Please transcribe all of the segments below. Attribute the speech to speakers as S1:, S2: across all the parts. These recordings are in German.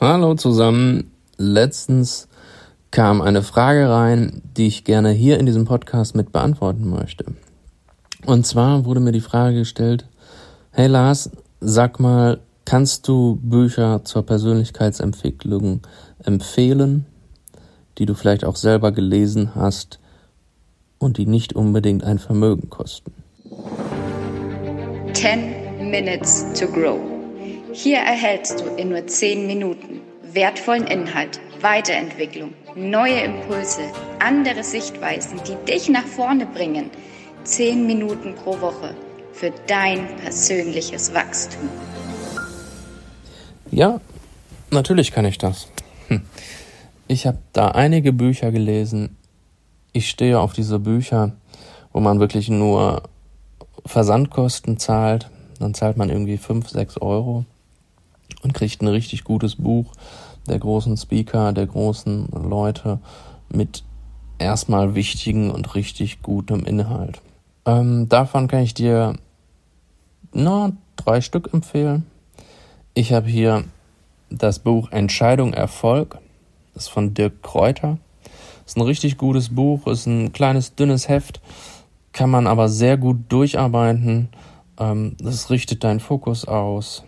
S1: Hallo zusammen. Letztens kam eine Frage rein, die ich gerne hier in diesem Podcast mit beantworten möchte. Und zwar wurde mir die Frage gestellt, hey Lars, sag mal, kannst du Bücher zur Persönlichkeitsentwicklung empfehlen, die du vielleicht auch selber gelesen hast und die nicht unbedingt ein Vermögen kosten?
S2: 10 Minutes to Grow. Hier erhältst du in nur 10 Minuten wertvollen Inhalt, Weiterentwicklung, neue Impulse, andere Sichtweisen, die dich nach vorne bringen. 10 Minuten pro Woche für dein persönliches Wachstum.
S1: Ja, natürlich kann ich das. Hm. Ich habe da einige Bücher gelesen. Ich stehe auf diese Bücher, wo man wirklich nur Versandkosten zahlt. Dann zahlt man irgendwie 5, 6 Euro und kriegt ein richtig gutes Buch der großen Speaker, der großen Leute mit erstmal wichtigen und richtig gutem Inhalt. Ähm, davon kann ich dir na, drei Stück empfehlen. Ich habe hier das Buch Entscheidung Erfolg ist von Dirk Kräuter. Ist ein richtig gutes Buch, ist ein kleines, dünnes Heft, kann man aber sehr gut durcharbeiten. Ähm, das richtet deinen Fokus aus.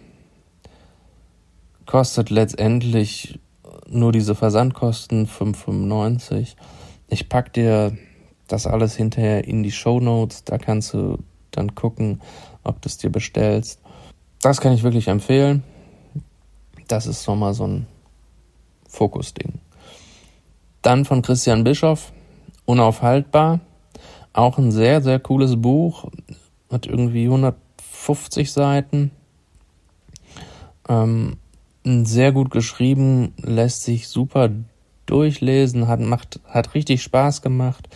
S1: Kostet letztendlich nur diese Versandkosten 5,95. Ich pack dir das alles hinterher in die Show Notes. Da kannst du dann gucken, ob du es dir bestellst. Das kann ich wirklich empfehlen. Das ist nochmal so ein Fokusding. Dann von Christian Bischoff, Unaufhaltbar. Auch ein sehr, sehr cooles Buch. Hat irgendwie 150 Seiten. Ähm, sehr gut geschrieben, lässt sich super durchlesen, hat, macht, hat richtig Spaß gemacht.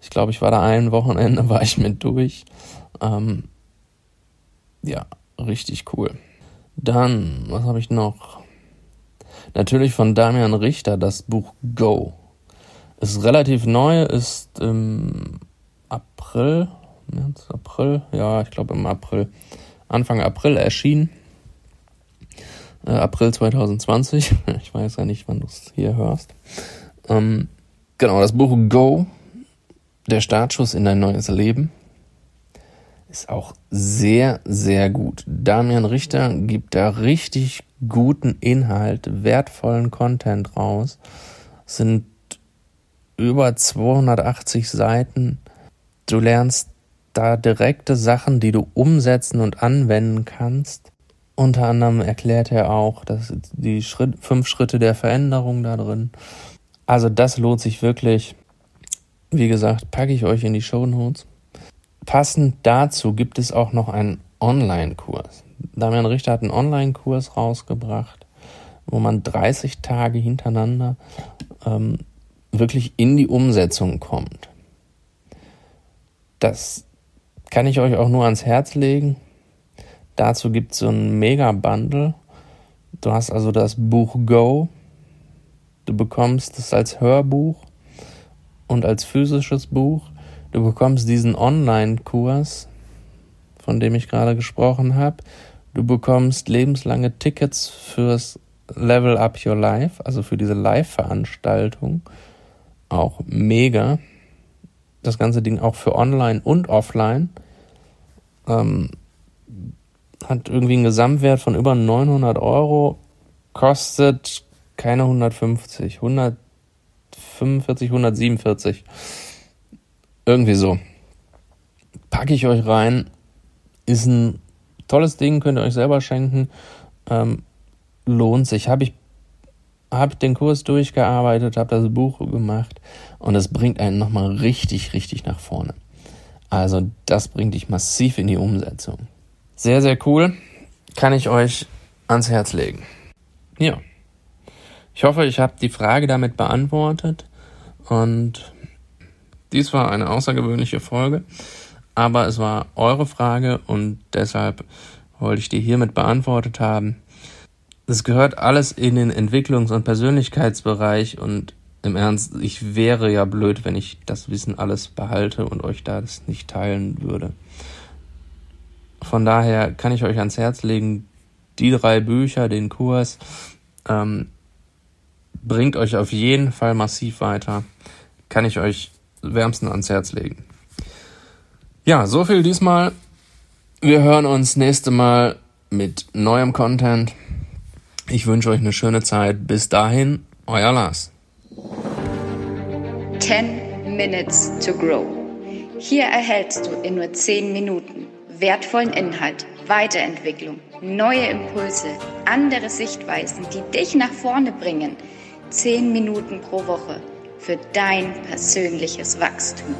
S1: Ich glaube, ich war da ein Wochenende, war ich mit durch. Ähm, ja, richtig cool. Dann, was habe ich noch? Natürlich von Damian Richter das Buch Go. Ist relativ neu, ist im April, März, April, ja, ich glaube im April, Anfang April erschienen. Äh, April 2020. Ich weiß ja nicht, wann du es hier hörst. Ähm, genau, das Buch Go, der Startschuss in dein neues Leben, ist auch sehr, sehr gut. Damian Richter gibt da richtig guten Inhalt, wertvollen Content raus. Sind über 280 Seiten. Du lernst da direkte Sachen, die du umsetzen und anwenden kannst. Unter anderem erklärt er auch dass die Schritt, fünf Schritte der Veränderung da drin. Also das lohnt sich wirklich. Wie gesagt, packe ich euch in die Show Notes. Passend dazu gibt es auch noch einen Online-Kurs. Damian Richter hat einen Online-Kurs rausgebracht, wo man 30 Tage hintereinander ähm, wirklich in die Umsetzung kommt. Das kann ich euch auch nur ans Herz legen. Dazu gibt es so ein Mega-Bundle. Du hast also das Buch Go. Du bekommst es als Hörbuch und als physisches Buch. Du bekommst diesen Online-Kurs, von dem ich gerade gesprochen habe. Du bekommst lebenslange Tickets fürs Level Up Your Life, also für diese Live-Veranstaltung. Auch mega. Das ganze Ding auch für online und offline. Ähm, hat irgendwie einen Gesamtwert von über 900 Euro, kostet keine 150, 145, 147. Irgendwie so. Packe ich euch rein. Ist ein tolles Ding, könnt ihr euch selber schenken. Ähm, lohnt sich. Habe ich hab den Kurs durchgearbeitet, habe das Buch gemacht und es bringt einen nochmal richtig, richtig nach vorne. Also das bringt dich massiv in die Umsetzung. Sehr, sehr cool. Kann ich euch ans Herz legen. Ja. Ich hoffe, ich habe die Frage damit beantwortet und dies war eine außergewöhnliche Folge, aber es war eure Frage und deshalb wollte ich die hiermit beantwortet haben. Es gehört alles in den Entwicklungs- und Persönlichkeitsbereich und im Ernst, ich wäre ja blöd, wenn ich das Wissen alles behalte und euch das nicht teilen würde. Von daher kann ich euch ans Herz legen, die drei Bücher, den Kurs, ähm, bringt euch auf jeden Fall massiv weiter. Kann ich euch wärmsten ans Herz legen. Ja, so viel diesmal. Wir hören uns nächste Mal mit neuem Content. Ich wünsche euch eine schöne Zeit. Bis dahin, euer Lars.
S2: 10 Minutes to Grow. Hier erhältst du in nur 10 Minuten wertvollen Inhalt, Weiterentwicklung, neue Impulse, andere Sichtweisen, die dich nach vorne bringen. 10 Minuten pro Woche für dein persönliches Wachstum.